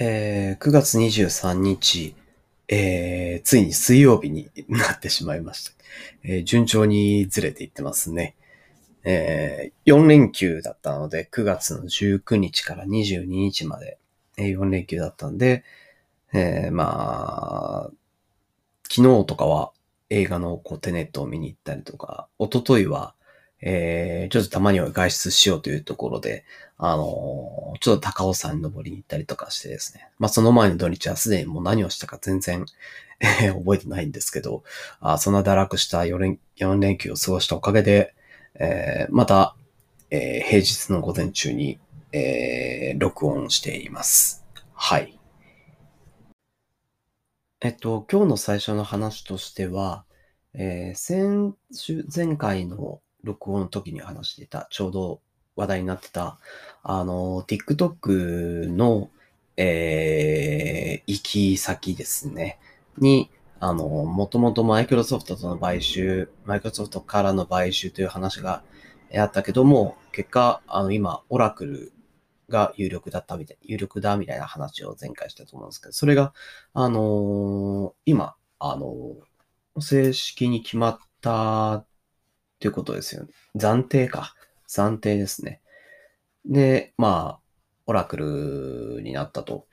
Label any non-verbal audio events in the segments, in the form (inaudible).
えー、9月23日、えー、ついに水曜日になってしまいました。えー、順調にずれていってますね。えー、4連休だったので、9月の19日から22日まで、えー、4連休だったんで、えー、まあ、昨日とかは映画のこうテネットを見に行ったりとか、一昨日はえー、ちょっとたまには外出しようというところで、あのー、ちょっと高尾山に登りに行ったりとかしてですね。まあ、その前の土日はすでにもう何をしたか全然、(laughs) えー、覚えてないんですけど、あそんな堕落した4連 ,4 連休を過ごしたおかげで、えー、また、えー、平日の午前中に、えー、録音しています。はい。えっと、今日の最初の話としては、えー、先週、前回の録音の時に話してた、ちょうど話題になってた、あの、TikTok の、えー、行き先ですね。に、あの、もともとマイクロソフトとの買収、マイクロソフトからの買収という話があったけども、結果、あの、今、オラクルが有力だったみたい、有力だみたいな話を前回したと思うんですけど、それが、あのー、今、あのー、正式に決まったっていうことですよね。暫定か。暫定ですね。で、まあ、オラクルになったと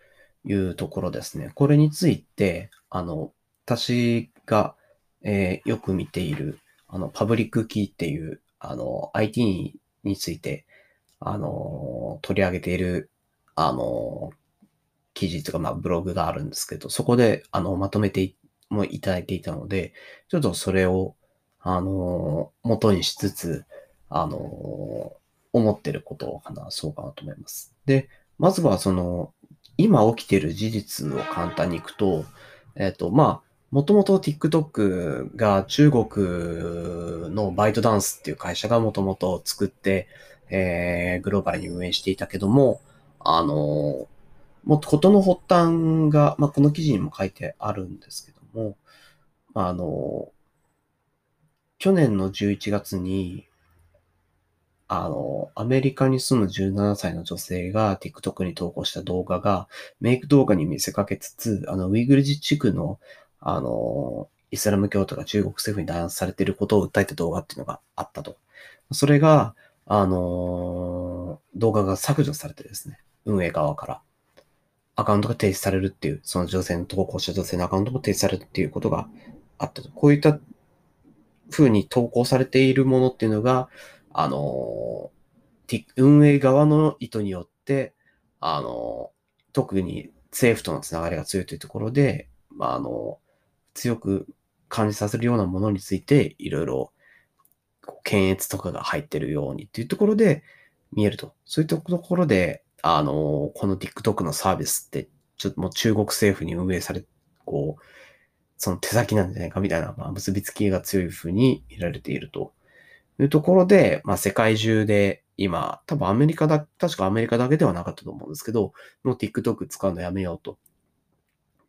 いうところですね。これについて、あの、私が、えー、よく見ている、あの、パブリックキーっていう、あの、IT について、あの、取り上げている、あの、記事とか、まあ、ブログがあるんですけど、そこで、あの、まとめてもいただいていたので、ちょっとそれを、あの、元にしつつ、あの、思ってることを話そうかなと思います。で、まずはその、今起きてる事実を簡単にいくと、えっ、ー、と、まあ、もともと TikTok が中国のバイトダンスっていう会社がもともと作って、えー、グローバルに運営していたけども、あの、もっとことの発端が、まあ、この記事にも書いてあるんですけども、あの、去年の11月に、あの、アメリカに住む17歳の女性が TikTok に投稿した動画が、メイク動画に見せかけつつ、あの、ウイグル自治区の、あの、イスラム教徒が中国政府に弾圧されていることを訴えた動画っていうのがあったと。それが、あの、動画が削除されてですね、運営側から。アカウントが停止されるっていう、その女性の投稿した女性のアカウントも停止されるっていうことがあったと。こういった風に投稿されているものっていうのが、あの、運営側の意図によって、あの、特に政府とのつながりが強いというところで、まあ、あの、強く感じさせるようなものについて、いろいろ、検閲とかが入ってるようにっていうところで見えると。そういったところで、あの、この TikTok のサービスって、ちょっともう中国政府に運営され、こう、その手先なんじゃないかみたいな、まあ、結びつきが強い風に見られているというところで、まあ、世界中で今、多分アメリカだ、確かアメリカだけではなかったと思うんですけど、の TikTok 使うのやめようと。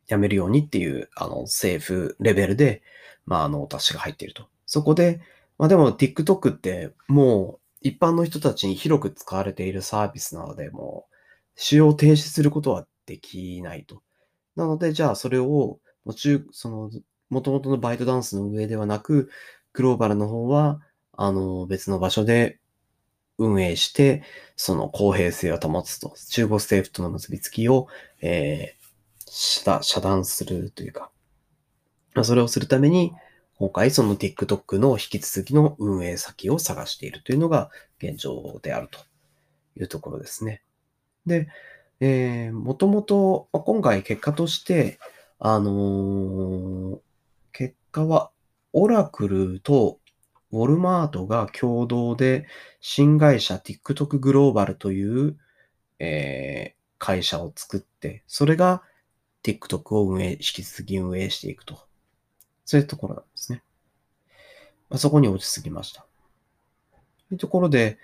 やめるようにっていう、あの、政府レベルで、まあ、あの、私が入っていると。そこで、まあでも TikTok ってもう一般の人たちに広く使われているサービスなので、もう使用停止することはできないと。なので、じゃあそれをも中、その、元々のバイトダンスの上ではなく、グローバルの方は、あの、別の場所で運営して、その公平性を保つと、中国政府との結びつきを、えー、遮断するというか、それをするために、今回その TikTok の引き続きの運営先を探しているというのが現状であると。いうところですね。で、えー、もともと、今回結果として、あのー、結果は、オラクルとウォルマートが共同で新会社 TikTok グローバルという、えー、会社を作って、それが TikTok を運営、引き続き運営していくと。そういうところなんですね。まあ、そこに落ち着きました。というところで、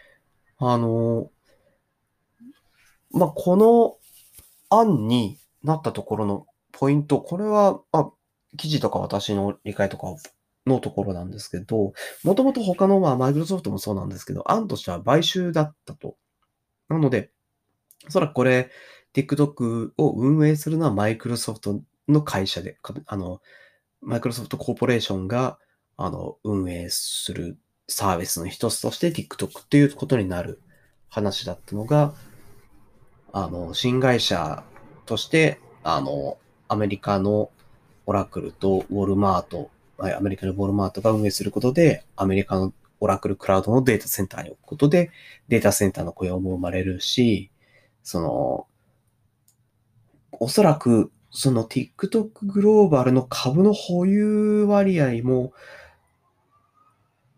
あのー、まあ、この案になったところのポイント、これは、まあ、記事とか私の理解とかのところなんですけど、もともと他の、まあ、マイクロソフトもそうなんですけど、案としては買収だったと。なので、おそらくこれ、TikTok を運営するのはマイクロソフトの会社で、あの、マイクロソフトコーポレーションが、あの、運営するサービスの一つとして TikTok っていうことになる話だったのが、あの、新会社として、あの、アメリカのオラクルとウォルマート、はい、アメリカのウォルマートが運営することで、アメリカのオラクルクラウドのデータセンターに置くことで、データセンターの雇用も生まれるし、その、おそらく、その TikTok グローバルの株の保有割合も、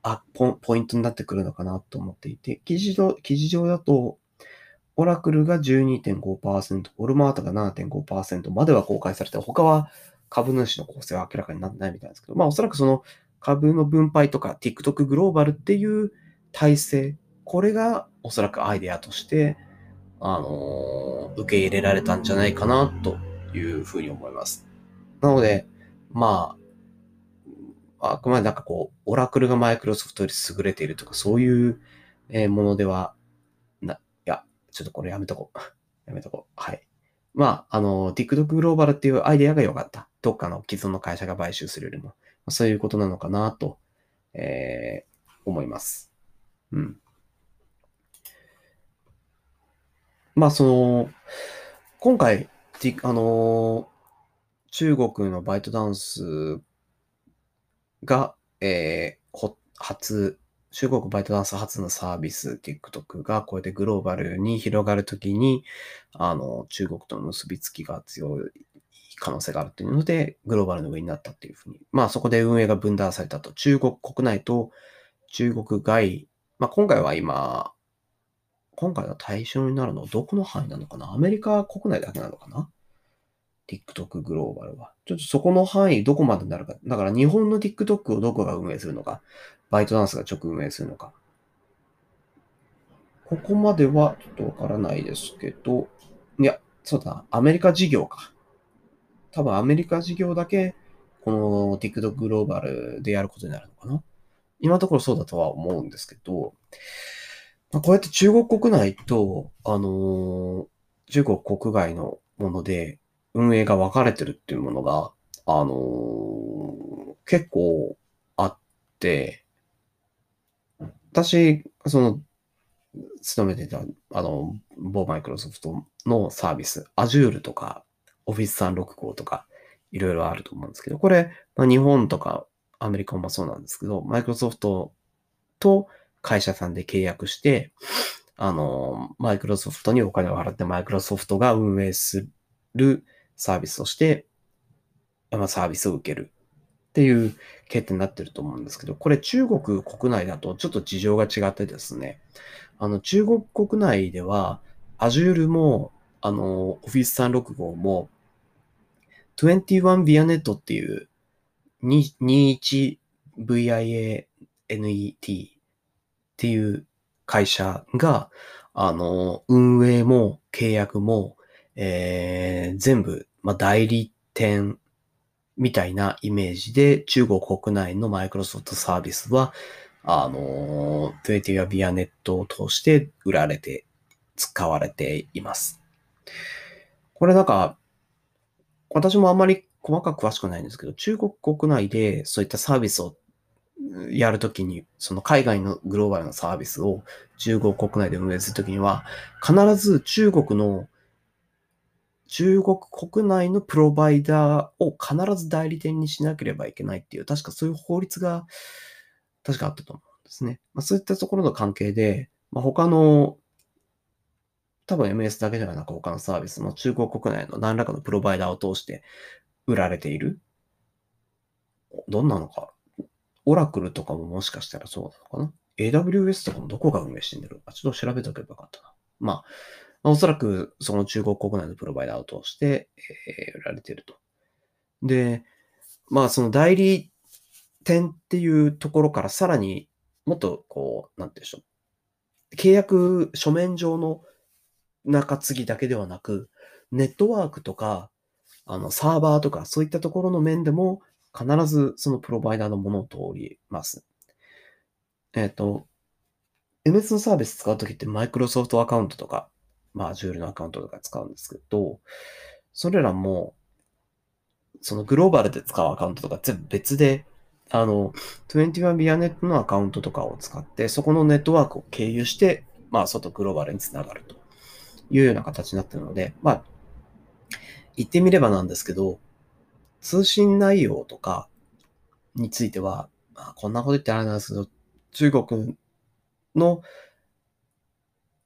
あポ、ポイントになってくるのかなと思っていて、記事上記事上だと、オラクルが12.5%、オルマートが7.5%までは公開されて、他は株主の構成は明らかになってないみたいですけど、まあおそらくその株の分配とか TikTok グローバルっていう体制、これがおそらくアイデアとして、あのー、受け入れられたんじゃないかなというふうに思います。なので、まあ、あくまでなんかこう、オラクルがマイクロソフトより優れているとか、そういうものでは、ちょっとこれやめとこう。(laughs) やめとこう。はい。まあ、あの、TikTok グローバルっていうアイデアが良かった。どっかの既存の会社が買収するよりも。そういうことなのかなと、えー、思います。うん。まあ、その、今回、あの、中国のバイトダンスが、えー、初、中国バイトダンス初のサービス TikTok がこうやってグローバルに広がるときに、あの、中国との結びつきが強い可能性があるというので、グローバルの上になったっていうふうに。まあそこで運営が分断されたと。中国国内と中国外、まあ今回は今、今回の対象になるのはどこの範囲なのかな？アメリカ国内だけなのかな？TikTok グローバルは。ちょっとそこの範囲どこまでになるか。だから日本の TikTok をどこが運営するのか、バイトダンスが直運営するのか。ここまではちょっとわからないですけど、いや、そうだ、アメリカ事業か。多分アメリカ事業だけ、この TikTok グローバルでやることになるのかな。今のところそうだとは思うんですけど、まあ、こうやって中国国内と、あのー、中国国外のもので、運営が分かれてるっていうものが、あのー、結構あって、私、その、勤めていた、あの、某マイクロソフトのサービス、Azure とか、Office 365とか、いろいろあると思うんですけど、これ、まあ、日本とかアメリカもそうなんですけど、マイクロソフトと会社さんで契約して、あの、マイクロソフトにお金を払ってマイクロソフトが運営するサービスとして、まあ、サービスを受ける。っていう決定になってると思うんですけど、これ中国国内だとちょっと事情が違ってですね、あの中国国内では Azure も、あの、Office 365も 21ViaNet っていう2 21VIANET っていう会社が、あの、運営も契約もえー、全部、まあ、代理店みたいなイメージで中国国内のマイクロソフトサービスは、あの、トゥエティアビアネットを通して売られて、使われています。これなんか、私もあんまり細かく詳しくないんですけど、中国国内でそういったサービスをやるときに、その海外のグローバルなサービスを中国国内で運営するときには、必ず中国の中国国内のプロバイダーを必ず代理店にしなければいけないっていう、確かそういう法律が確かあったと思うんですね。まあ、そういったところの関係で、まあ、他の多分 MS だけではなく他のサービスも中国国内の何らかのプロバイダーを通して売られている。どんなのか。オラクルとかももしかしたらそうなのかな ?AWS とかもどこが運営してんだろうあ、ちょっと調べとけばよかったな。まあ、まおそらくその中国国内のプロバイダーを通して、えー、売られていると。で、まあその代理店っていうところからさらにもっとこう、なんていうんでしょう。契約書面上の中継ぎだけではなく、ネットワークとか、あの、サーバーとか、そういったところの面でも、必ずそのプロバイダーのものを通ります。えっ、ー、と、MS のサービス使うときってマイクロソフトアカウントとかまあ、Azure のアカウントとか使うんですけど、それらも、そのグローバルで使うアカウントとか全部別で、あの、21ビアネットのアカウントとかを使って、そこのネットワークを経由して、まあ、外グローバルにつながるというような形になっているので、まあ、言ってみればなんですけど、通信内容とかについては、まあ、こんなこと言ってあれなんですけど、中国の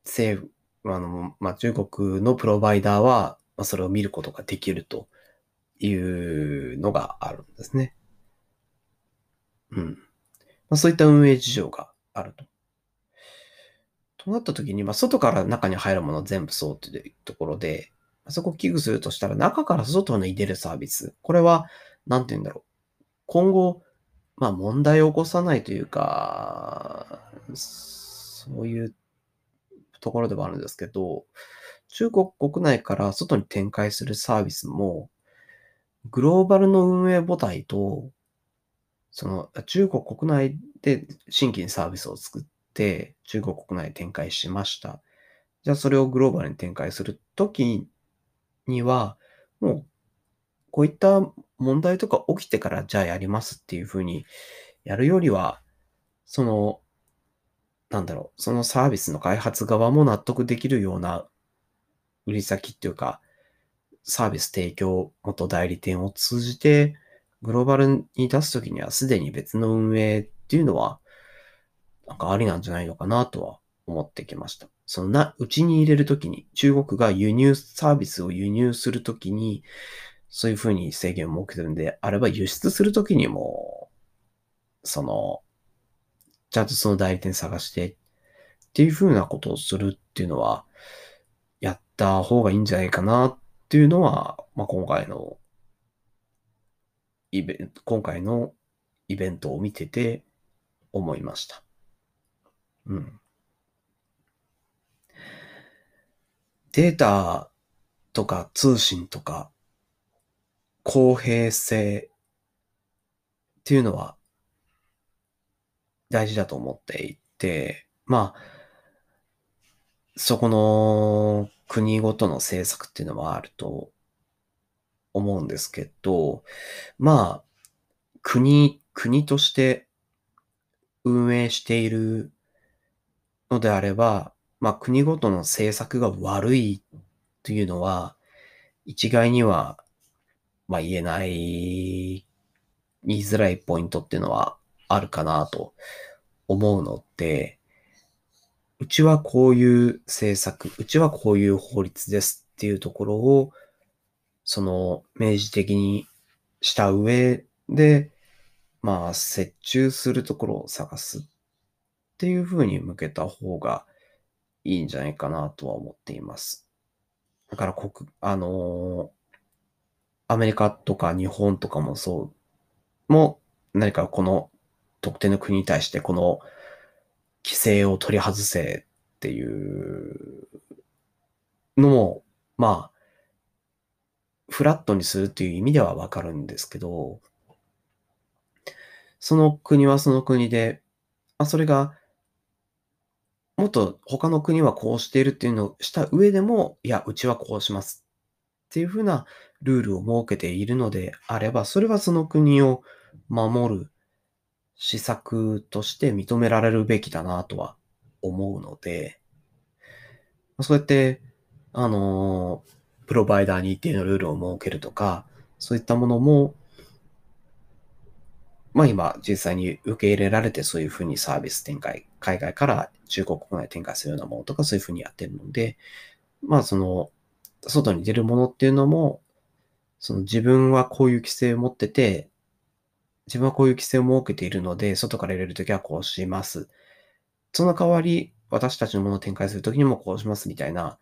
政府、あの、まあ、中国のプロバイダーは、まあ、それを見ることができるというのがあるんですね。うん。まあ、そういった運営事情があると。となった時に、まあ、外から中に入るもの全部そうというところで、あそこを危惧するとしたら、中から外に出るサービス。これは、なんて言うんだろう。今後、まあ問題を起こさないというか、そういうところではあるんですけど、中国国内から外に展開するサービスも、グローバルの運営母体と、その中国国内で新規にサービスを作って、中国国内展開しました。じゃあそれをグローバルに展開するときには、もう、こういった問題とか起きてからじゃあやりますっていうふうにやるよりは、その、なんだろう、そのサービスの開発側も納得できるような売り先っていうか、サービス提供元代理店を通じて、グローバルに出すときにはすでに別の運営っていうのは、なんかありなんじゃないのかなとは思ってきました。そのな、うちに入れるときに、中国が輸入サービスを輸入するときに、そういうふうに制限を設けてるんであれば、輸出するときにも、その、ちゃんとその代理店探してっていうふうなことをするっていうのは、やった方がいいんじゃないかなっていうのは、まあ、今回のイベント、今回のイベントを見てて思いました。うん。データとか通信とか公平性っていうのは大事だと思っていて、まあ、そこの国ごとの政策っていうのはあると思うんですけど、まあ、国、国として運営しているのであれば、まあ国ごとの政策が悪いというのは、一概には、まあ言えない、言いづらいポイントっていうのはあるかなと思うので、うちはこういう政策、うちはこういう法律ですっていうところを、その明示的にした上で、まあ、折衷するところを探すっていうふうに向けた方がいいんじゃないかなとは思っています。だから国、あの、アメリカとか日本とかもそう、も何かこの特定の国に対してこの規制を取り外せっていうのも、まあ、フラットにするっていう意味ではわかるんですけど、その国はその国で、あ、それがもっと他の国はこうしているっていうのをした上でも、いや、うちはこうしますっていうふうなルールを設けているのであれば、それはその国を守る施策として認められるべきだなとは思うので、そうやって、あの、プロバイダーに一定のルールを設けるとか、そういったものもまあ今実際に受け入れられてそういうふうにサービス展開、海外から中国国内展開するようなものとかそういうふうにやってるので、まあその、外に出るものっていうのも、その自分はこういう規制を持ってて、自分はこういう規制を設けているので、外から入れるときはこうします。その代わり、私たちのものを展開するときにもこうしますみたいな、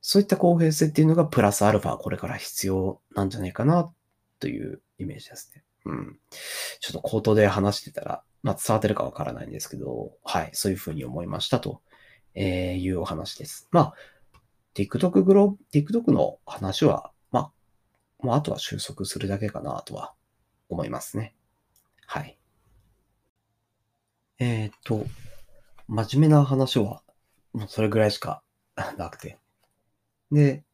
そういった公平性っていうのがプラスアルファこれから必要なんじゃないかなというイメージですね。うん。ちょっと口頭で話してたら、まあ、伝わってるかわからないんですけど、はい、そういうふうに思いましたと、えいうお話です。まあ、TikTok グロー、TikTok の話は、まあ、もうあとは収束するだけかなとは思いますね。はい。えっ、と、真面目な話は、もうそれぐらいしか (laughs) なくて、で、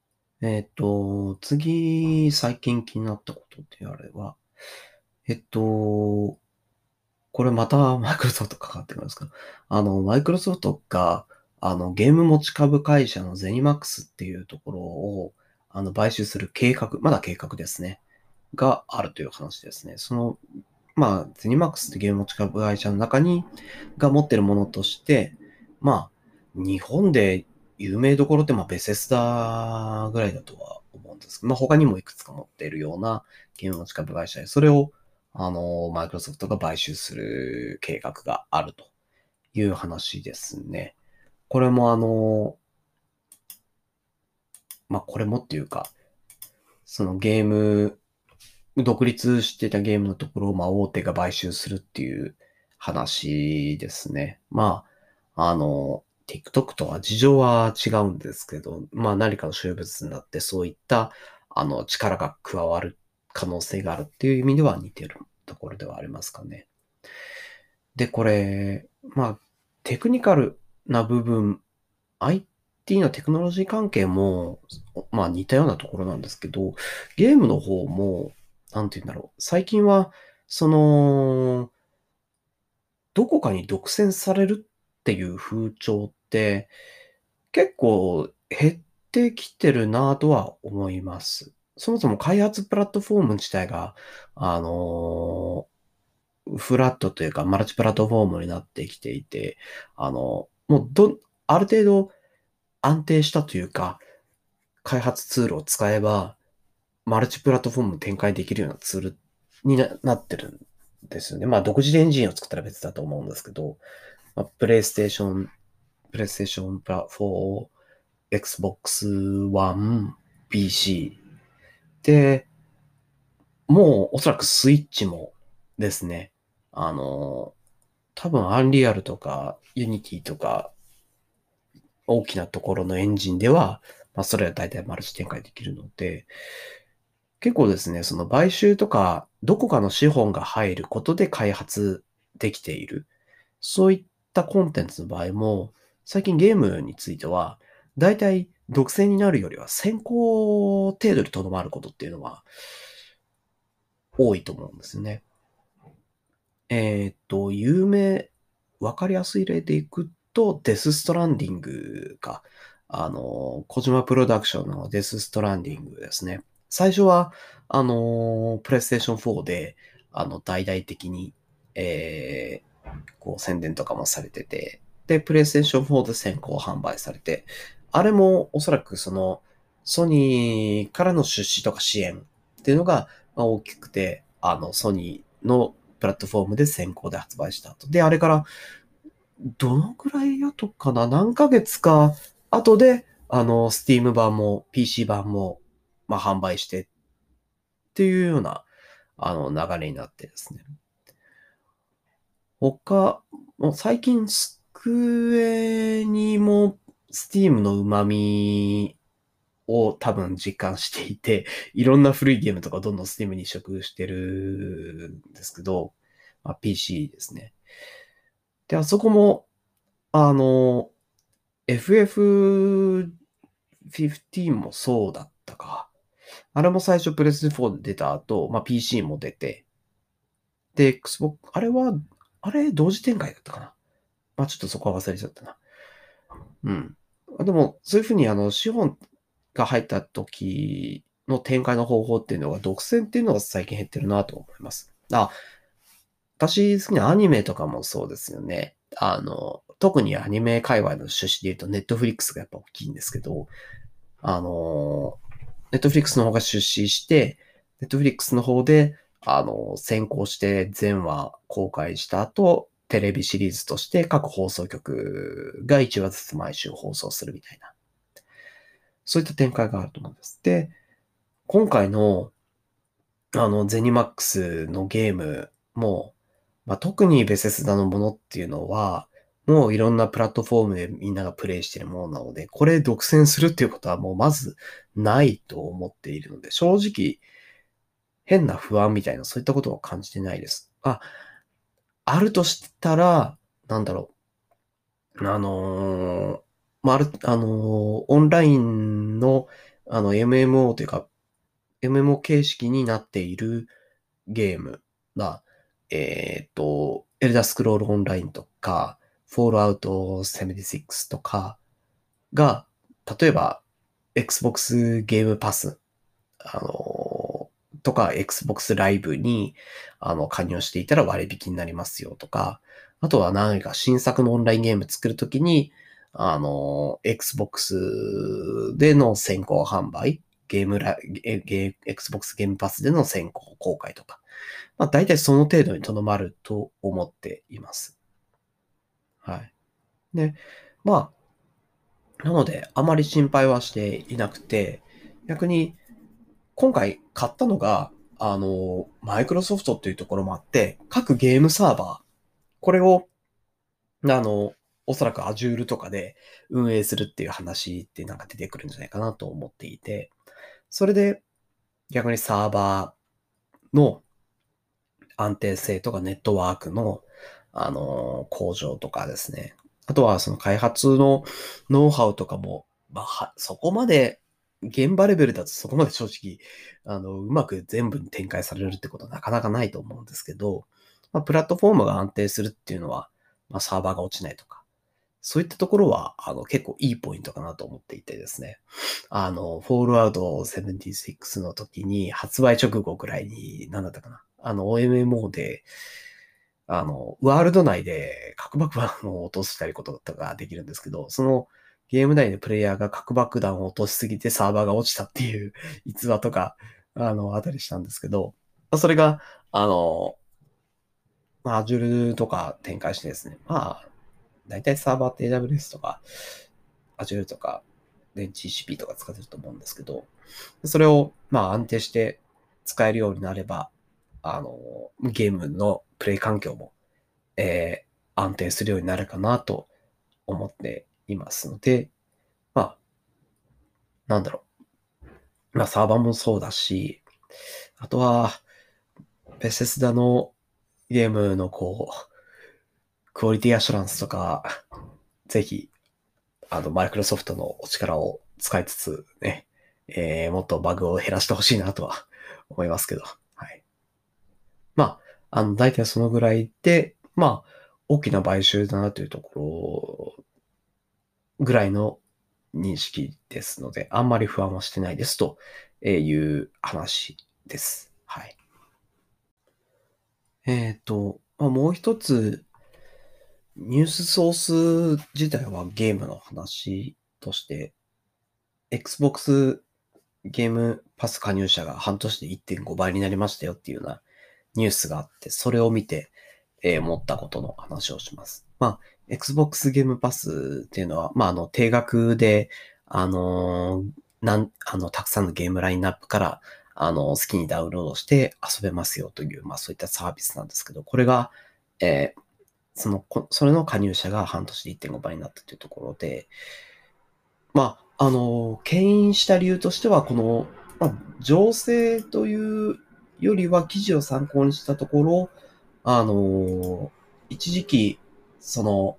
えっ、と、次、最近気になったことってあれば、えっと、これまたマイクロソフトかかってくるんですけど、あの、マイクロソフトが、あの、ゲーム持ち株会社のゼニマックスっていうところを、あの、買収する計画、まだ計画ですね。があるという話ですね。その、まあ、ゼニマックスってゲーム持ち株会社の中に、が持ってるものとして、まあ、日本で有名どころって、まあ、ベセスダぐらいだとは思うんですけど、まあ、他にもいくつか持っているようなゲーム持ち株会社で、それを、あの、マイクロソフトが買収する計画があるという話ですね。これもあの、まあ、これもっていうか、そのゲーム、独立してたゲームのところを、まあ、大手が買収するっていう話ですね。まあ、あの、TikTok とは事情は違うんですけど、まあ何かの所有物になってそういったあの力が加わる可能性があるっていう意味では似てるところではありますかね。で、これ、まあテクニカルな部分、IT のテクノロジー関係も、まあ似たようなところなんですけど、ゲームの方も、なんて言うんだろう。最近は、その、どこかに独占されるっていう風潮って結構減ってきてるなとは思います。そもそも開発プラットフォーム自体が、あのー、フラットというかマルチプラットフォームになってきていて、あの、もうど、ある程度安定したというか、開発ツールを使えば、マルチプラットフォーム展開できるようなツールになってるんですよね。まあ、独自でエンジンを作ったら別だと思うんですけど、まあ、プレイステーション、プレイステーション4、Xbox One、PC。で、もうおそらくスイッチもですね、あの、多分 Unreal とか Unity とか大きなところのエンジンでは、まあそれは大体マルチ展開できるので、結構ですね、その買収とかどこかの資本が入ることで開発できている。そういったコンテンツの場合も、最近ゲームについては、大体独占になるよりは先行程度でとどまることっていうのは多いと思うんですね。えっ、と、有名、わかりやすい例でいくと、デスストランディングか。あの、小島プロダクションのデスストランディングですね。最初は、あの、プレイステーション4で、あの、大々的に、えー、こう、宣伝とかもされてて、で、プレイステーション4で先行販売されて、あれもおそらくその、ソニーからの出資とか支援っていうのが大きくて、あの、ソニーのプラットフォームで先行で発売した後。で、あれから、どのくらい後かな？何ヶ月か後で、あの、スティーム版も PC 版も、まあ、販売してっていうような、あの、流れになってですね。他、もう最近、机にも Steam の旨味を多分実感していて、いろんな古いゲームとかどんどん Steam に移植してるんですけど、まあ、PC ですね。で、あそこも、あの、FF15 もそうだったか。あれも最初プレス4で出た後、まあ、PC も出て、で、Xbox、あれは、あれ同時展開だったかな。まあちょっとそこは忘れちゃったな。うん。でも、そういうふうに、あの、資本が入った時の展開の方法っていうのが、独占っていうのが最近減ってるなと思います。あ、私好きなアニメとかもそうですよね。あの、特にアニメ界隈の趣旨で言うと、ネットフリックスがやっぱ大きいんですけど、あの、ネットフリックスの方が出資して、ネットフリックスの方で、あの、先行して全話公開した後、テレビシリーズとして各放送局が1話ずつ毎週放送するみたいな。そういった展開があると思うんです。で、今回の、あの、ゼニマックスのゲームも、まあ、特にベセスダのものっていうのは、もういろんなプラットフォームでみんながプレイしてるものなので、これ独占するっていうことはもうまずないと思っているので、正直変な不安みたいなそういったことは感じてないです。あ、あるとしたら、なんだろう。あのー、ま、る、あの、オンラインの、あの、MMO というか、MMO 形式になっているゲームが、えっ、と、エルダースクロールオンラインとか、フォールアウト76とかが、例えば、Xbox ゲームパス、あの、とか Xbox ライブに、あの、加入していたら割引になりますよとか、あとは何か新作のオンラインゲーム作るときに、あの、Xbox での先行販売、ゲームラ、ゲ Xbox ゲームパスでの先行公開とか、まあ大体その程度にとどまると思っています。はい。で、まあ、なので、あまり心配はしていなくて、逆に、今回買ったのが、あの、マイクロソフトっていうところもあって、各ゲームサーバー、これを、あの、おそらく Azure とかで運営するっていう話ってなんか出てくるんじゃないかなと思っていて、それで逆にサーバーの安定性とかネットワークの、あの、向上とかですね。あとはその開発のノウハウとかも、まあ、そこまで、現場レベルだとそこまで正直、あの、うまく全部に展開されるってことはなかなかないと思うんですけど、まあ、プラットフォームが安定するっていうのは、まあ、サーバーが落ちないとか、そういったところは、あの、結構いいポイントかなと思っていてですね。あの、フォールアウト76の時に、発売直後くらいに、なんだったかな。あの、OMMO で、あの、ワールド内で (laughs) 核爆弾を落としたりこととかできるんですけど、そのゲーム内でプレイヤーが核爆弾を落としすぎてサーバーが落ちたっていう (laughs) 逸話とか、あの、あたりしたんですけど、それが、あの、まあ、Azure とか展開してですね、まあ、大体サーバーって AWS とか Azure とかで GCP とか使ってると思うんですけど、それをまあ安定して使えるようになれば、あの、ゲームのプレイ環境も、えー、安定するようになるかなと思っていますので、まあ、なんだろう。まあ、サーバーもそうだし、あとは、ベセスダのゲームのこう、クオリティアシュランスとか、ぜひ、あの、マイクロソフトのお力を使いつつね、えー、もっとバグを減らしてほしいなとは思いますけど、まあ、あの、大体そのぐらいで、まあ、大きな買収だなというところぐらいの認識ですので、あんまり不安はしてないですという話です。はい。えっ、ー、と、まあ、もう一つニュースソース自体はゲームの話として、Xbox ゲームパス加入者が半年で1.5倍になりましたよっていうようなニュースがあって、それを見て、えー、思ったことの話をします。まあ、Xbox ゲームパスっていうのは、まあ、あの、定額で、あのー、なん、あの、たくさんのゲームラインナップから、あの、好きにダウンロードして遊べますよという、まあ、そういったサービスなんですけど、これが、えー、その、それの加入者が半年で1.5倍になったというところで、まあ、あの、牽引した理由としては、この、まあ、情勢というよりは記事を参考にしたところ、あの、一時期、その、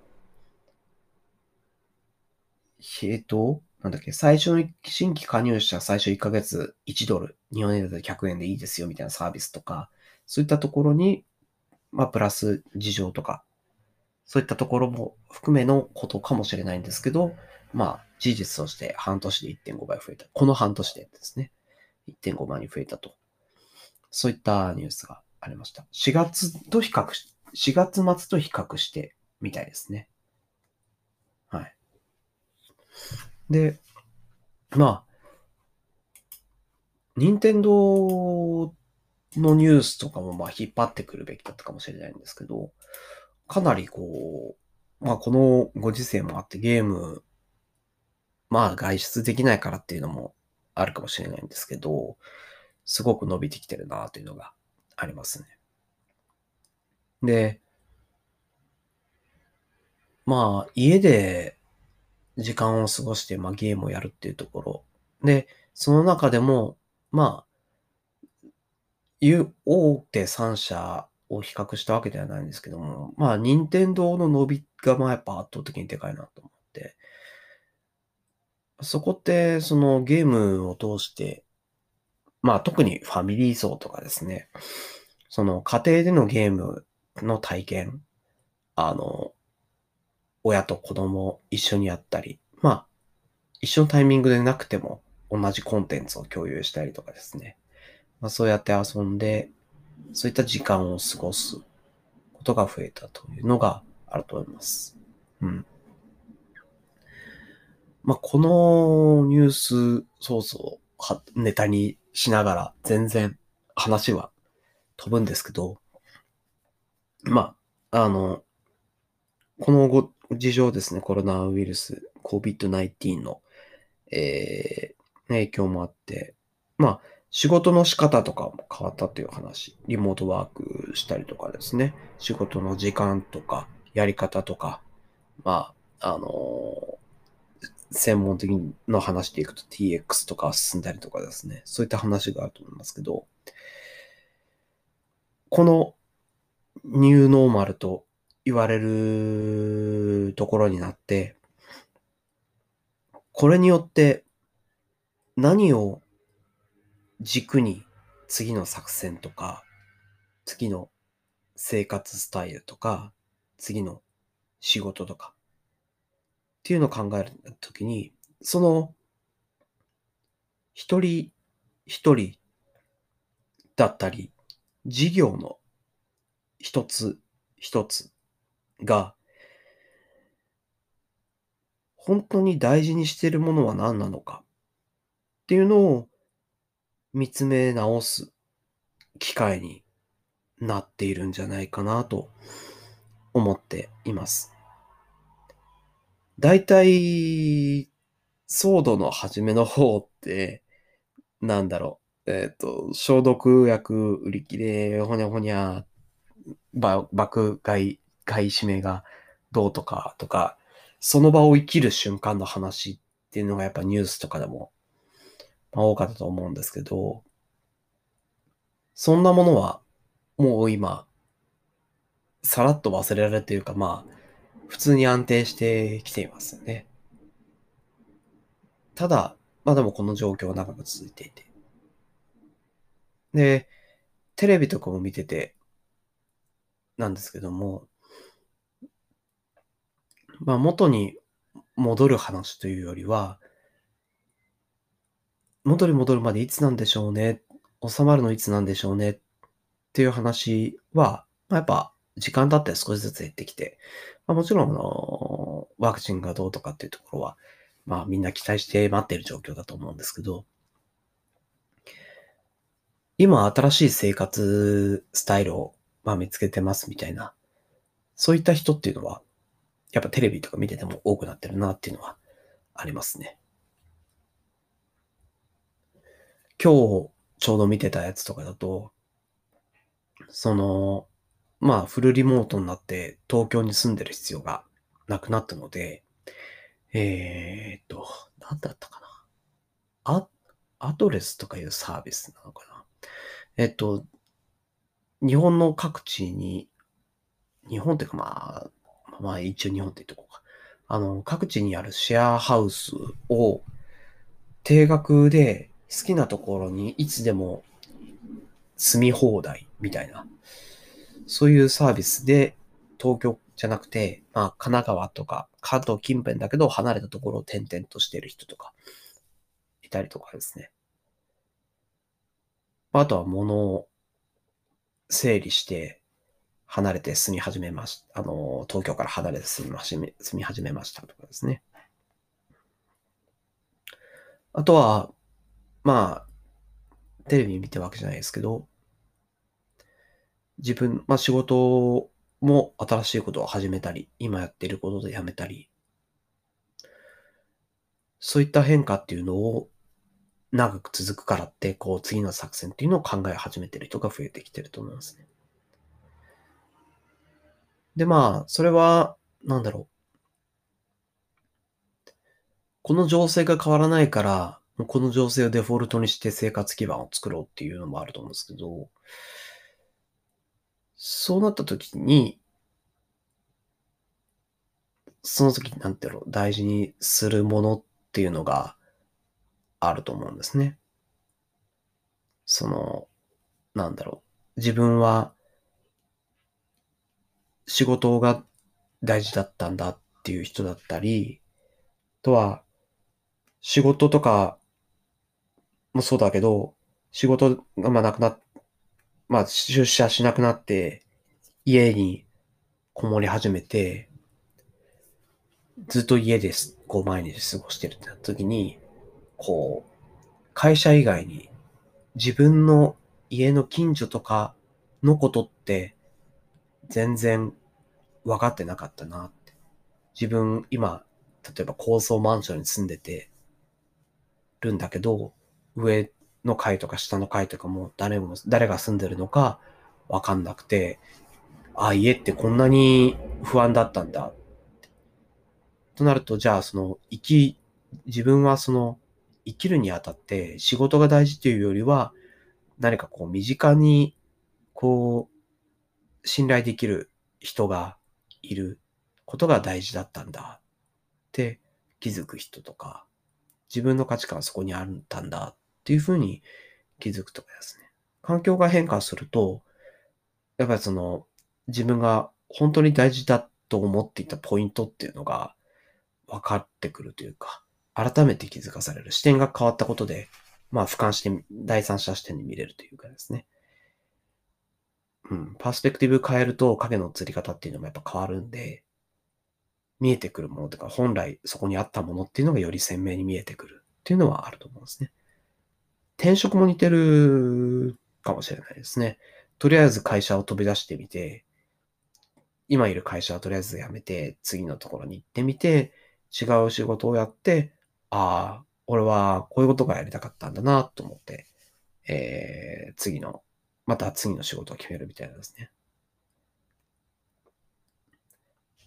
えっと、なんだっけ、最初の新規加入者最初1ヶ月1ドル、日本円だと100円でいいですよみたいなサービスとか、そういったところに、まあ、プラス事情とかそういったところも含めのことかもしれないんですけど、まあ、事実として半年で1.5倍増えた。この半年でですね。1.5倍に増えたと。そういったニュースがありました。4月と比較し、4月末と比較してみたいですね。はい。で、まあ、任天堂のニュースとかもまあ引っ張ってくるべきだったかもしれないんですけど、かなりこう、まあこのご時世もあってゲーム、まあ外出できないからっていうのもあるかもしれないんですけど、すごく伸びてきてるなというのがありますね。で、まあ家で時間を過ごして、まあゲームをやるっていうところ。で、その中でも、まあ、いう大手3社を比較したわけではないんですけども、まあ、任天堂の伸びがまあやっぱ圧倒的にでかいなと思って。そこって、そのゲームを通して、まあ特にファミリー層とかですね、その家庭でのゲームの体験、あの、親と子供一緒にやったり、まあ、一緒のタイミングでなくても同じコンテンツを共有したりとかですね。まあそうやって遊んで、そういった時間を過ごすことが増えたというのがあると思います。うん。まあ、このニュースそうそうネタにしながら全然話は飛ぶんですけど、まあ、あの、このご事情ですね、コロナウイルス、COVID-19 の、えー影響もあって、まあ、仕事の仕方とかも変わったという話、リモートワークしたりとかですね、仕事の時間とか、やり方とか、まあ、あの専門的の話でいくと TX とか進んだりとかですね、そういった話があると思いますけど、このニューノーマルと言われるところになって、これによって何を軸に次の作戦とか、次の生活スタイルとか、次の仕事とか、っていうのを考えるときに、その、一人一人だったり、事業の一つ一つが、本当に大事にしているものは何なのかっていうのを見つめ直す機会になっているんじゃないかなと思っています。大体、騒動の初めの方って、なんだろう、えっ、と、消毒薬売り切れ、ほにゃほにゃ、爆買い、買い占めがどうとかとか、その場を生きる瞬間の話っていうのがやっぱニュースとかでも、まあ、多かったと思うんですけど、そんなものはもう今、さらっと忘れられているか、まあ、普通に安定してきていますよね。ただ、まあでもこの状況は長く続いていて。で、テレビとかも見てて、なんですけども、まあ元に戻る話というよりは、元に戻るまでいつなんでしょうね、収まるのいつなんでしょうねっていう話は、まあ、やっぱ時間経って少しずつ減ってきて、まあ、もちろんあの、ワクチンがどうとかっていうところは、まあみんな期待して待っている状況だと思うんですけど、今新しい生活スタイルを、まあ、見つけてますみたいな、そういった人っていうのは、やっぱテレビとか見てても多くなってるなっていうのはありますね。今日ちょうど見てたやつとかだと、その、まあフルリモートになって東京に住んでる必要がなくなったので、えー、っと、なんだったかな。ア、アドレスとかいうサービスなのかな。えっと、日本の各地に、日本っていうかまあ、まあ一応日本って言っとこうか。あの、各地にあるシェアハウスを定額で好きなところにいつでも住み放題みたいな、そういうサービスで東京じゃなくて、まあ神奈川とか関東近辺だけど離れたところを転々としている人とかいたりとかですね。あとは物を整理して離れて住み始めました。あの、東京から離れて住み始め、住み始めましたとかですね。あとは、まあ、テレビ見てるわけじゃないですけど、自分、まあ仕事も新しいことを始めたり、今やっていることでやめたり、そういった変化っていうのを長く続くからって、こう次の作戦っていうのを考え始めてる人が増えてきてると思いますね。で、まあ、それは、なんだろう。この情勢が変わらないから、この情勢をデフォルトにして生活基盤を作ろうっていうのもあると思うんですけど、そうなった時に、その時なんていうの、大事にするものっていうのがあると思うんですね。その、なんだろう。自分は仕事が大事だったんだっていう人だったり、あとは仕事とかもそうだけど、仕事がまあなくなっ、まあ出社しなくなって、家にこもり始めて、ずっと家です、こう毎日過ごしてるってなった時に、こう、会社以外に自分の家の近所とかのことって全然分かってなかったなって。自分今、例えば高層マンションに住んでてるんだけど、上の階とか下の階とかも誰も、誰が住んでるのか分かんなくて、あ、家ってこんなに不安だったんだ。となると、じゃあその生き、自分はその生きるにあたって仕事が大事というよりは、何かこう身近に、こう、信頼できる人がいることが大事だったんだって気づく人とか、自分の価値観はそこにあったんだっていうふうに気づくとかですね。環境が変化すると、やっぱりその自分が本当に大事だと思っていたポイントっていうのが分かってくるというか、改めて気づかされる視点が変わったことで、まあ俯瞰して、第三者視点に見れるというかですね。うん、パースペクティブ変えると影の映り方っていうのもやっぱ変わるんで、見えてくるものとか、本来そこにあったものっていうのがより鮮明に見えてくるっていうのはあると思うんですね。転職も似てるかもしれないですね。とりあえず会社を飛び出してみて、今いる会社はとりあえず辞めて、次のところに行ってみて、違う仕事をやって、ああ、俺はこういうことがやりたかったんだなと思って、えー、次の、また次の仕事を決めるみたいなんですね。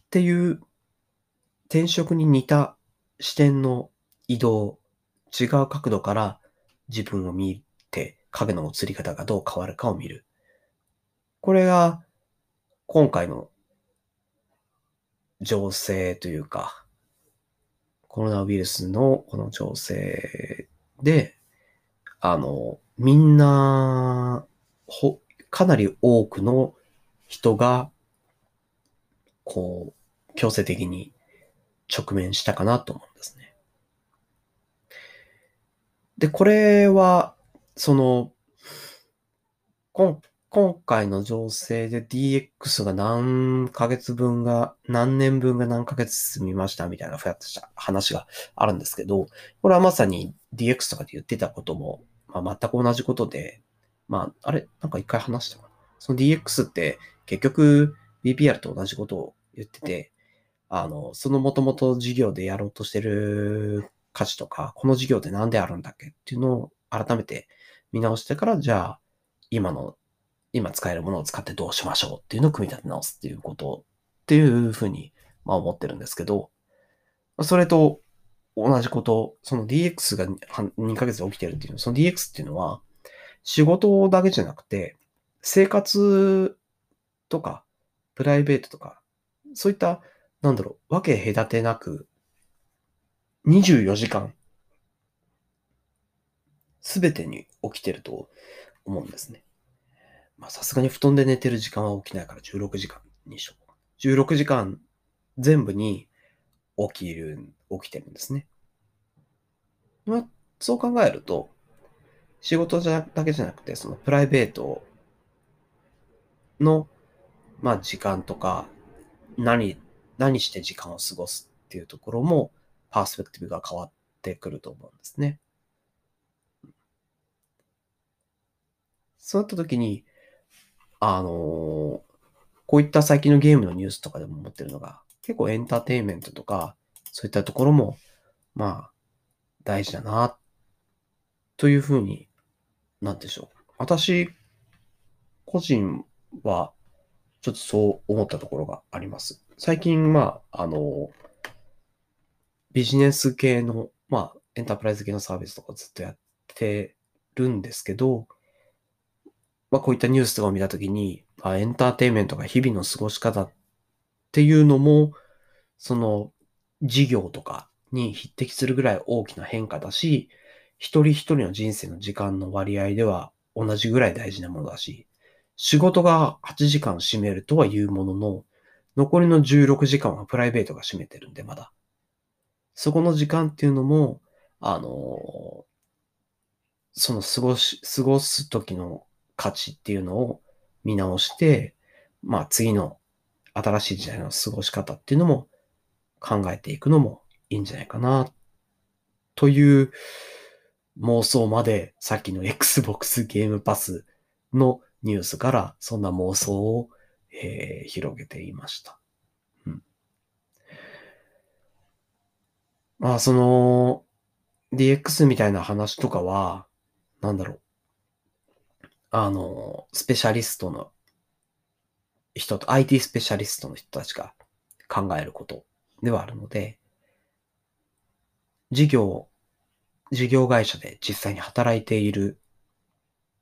っていう転職に似た視点の移動、違う角度から自分を見て影の映り方がどう変わるかを見る。これが今回の情勢というか、コロナウイルスのこの情勢で、あの、みんな、ほ、かなり多くの人が、こう、強制的に直面したかなと思うんですね。で、これは、その、今今回の情勢で DX が何ヶ月分が、何年分が何ヶ月進みましたみたいなふやっとした話があるんですけど、これはまさに DX とかで言ってたことも、まあ、全く同じことで、まあ、あれ、なんか一回話したかな？その DX って結局 BPR と同じことを言ってて、あの、その元々事業でやろうとしてる価値とか、この事業って何であるんだっけっていうのを改めて見直してから、じゃあ、今の今使えるものを使ってどうしましょうっていうのを組み立て直すっていうことっていうふうに、まあ思ってるんですけど、それと同じこと、その DX が2ヶ月で起きてるっていうの、その DX っていうのは、仕事だけじゃなくて、生活とか、プライベートとか、そういった、なんだろう、わけ隔てなく、24時間、すべてに起きてると思うんですね。まあさすがに布団で寝てる時間は起きないから16時間にしよう。16時間全部に起きる、起きてるんですね。まあ、そう考えると、仕事じゃだけじゃなくて、そのプライベートの、まあ時間とか、何、何して時間を過ごすっていうところも、パースペクティブが変わってくると思うんですね。そうなった時に、あのー、こういった最近のゲームのニュースとかでも思ってるのが、結構エンターテインメントとか、そういったところも、まあ、大事だな、というふうに、なんでしょう。私、個人は、ちょっとそう思ったところがあります。最近、まあ、あの、ビジネス系の、まあ、エンタープライズ系のサービスとかずっとやってるんですけど、まあ、こういったニュースとかを見たときに、あ、エンターテインメントが日々の過ごし方っていうのも、その事業とかに匹敵するぐらい大きな変化だし、一人一人の人生の時間の割合では同じぐらい大事なものだし、仕事が8時間占めるとは言うものの、残りの16時間はプライベートが占めてるんで、まだ。そこの時間っていうのも、あの、その過ごし、過ごす時の価値っていうのを見直して、まあ次の新しい時代の過ごし方っていうのも考えていくのもいいんじゃないかな、という妄想までさっきの Xbox ゲームパスのニュースからそんな妄想を、えー、広げていました。うん。ままあその DX みたいな話とかは、なんだろう。あの、スペシャリストの人と、IT スペシャリストの人たちが考えることではあるので、事業、事業会社で実際に働いている、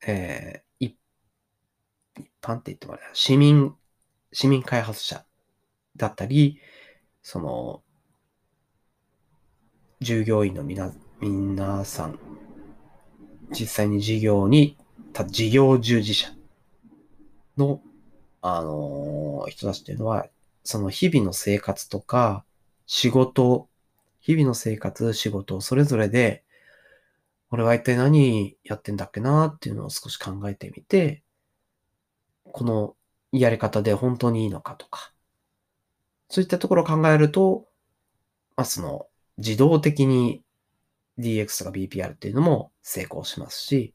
えー、一般って言ってもらえ市民、市民開発者だったり、その、従業員の皆、皆さん、実際に事業に、た事業従事者のあの、人たちっていうのは、その日々の生活とか、仕事、日々の生活、仕事を、それぞれで、俺は一体何やってんだっけなっていうのを少し考えてみて、このやり方で本当にいいのかとか、そういったところを考えると、まあ、その自動的に DX とか BPR っていうのも成功しますし、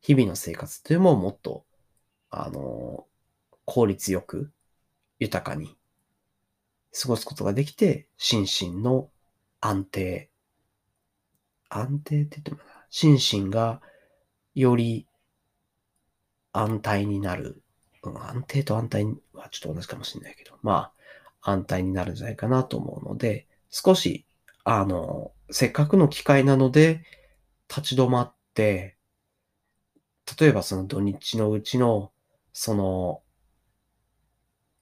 日々の生活っていうのももっと、あの、効率よく、豊かに過ごすことができて、心身の安定。安定って言ってもな。心身がより安泰になる。うん、安定と安泰はちょっと同じかもしれないけど、まあ、安泰になるんじゃないかなと思うので、少し、あの、せっかくの機会なので、立ち止まって、例えばその土日のうちの、その、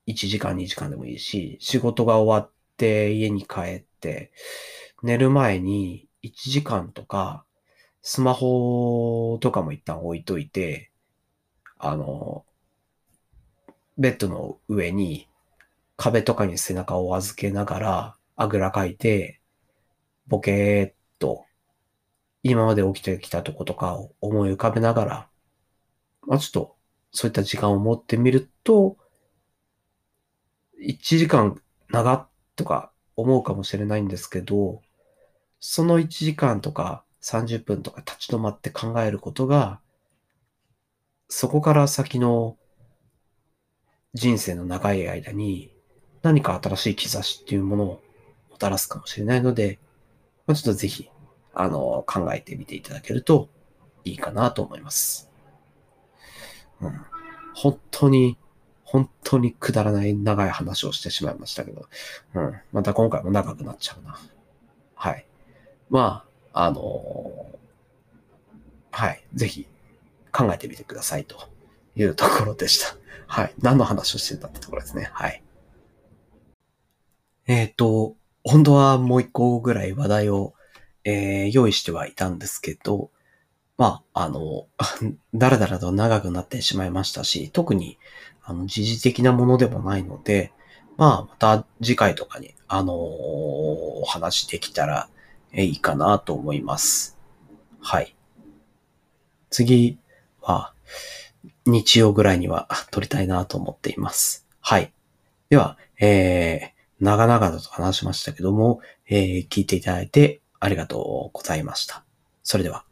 1時間2時間でもいいし、仕事が終わって家に帰って、寝る前に1時間とか、スマホとかも一旦置いといて、あの、ベッドの上に壁とかに背中を預けながら、あぐらかいて、ボケーっと、今まで起きてきたとことかを思い浮かべながら、まあちょっと、そういった時間を持ってみると、1時間長とか思うかもしれないんですけど、その1時間とか30分とか立ち止まって考えることが、そこから先の人生の長い間に何か新しい兆しっていうものをもたらすかもしれないので、まあ、ちょっとぜひ、あの、考えてみていただけるといいかなと思います。うん、本当に本当にくだらない長い話をしてしまいましたけど、うん。また今回も長くなっちゃうな。はい。まあ、あのー、はい。ぜひ考えてみてくださいというところでした。はい。何の話をしてたってところですね。はい。えっ、ー、と、本当はもう一個ぐらい話題を、えー、用意してはいたんですけど、まあ、あの、だらだらと長くなってしまいましたし、特に、あの、時事的なものでもないので、まあ、また次回とかに、あのー、お話できたらいいかなと思います。はい。次は、日曜ぐらいには撮りたいなと思っています。はい。では、えー、長々と話しましたけども、えー、聞いていただいてありがとうございました。それでは。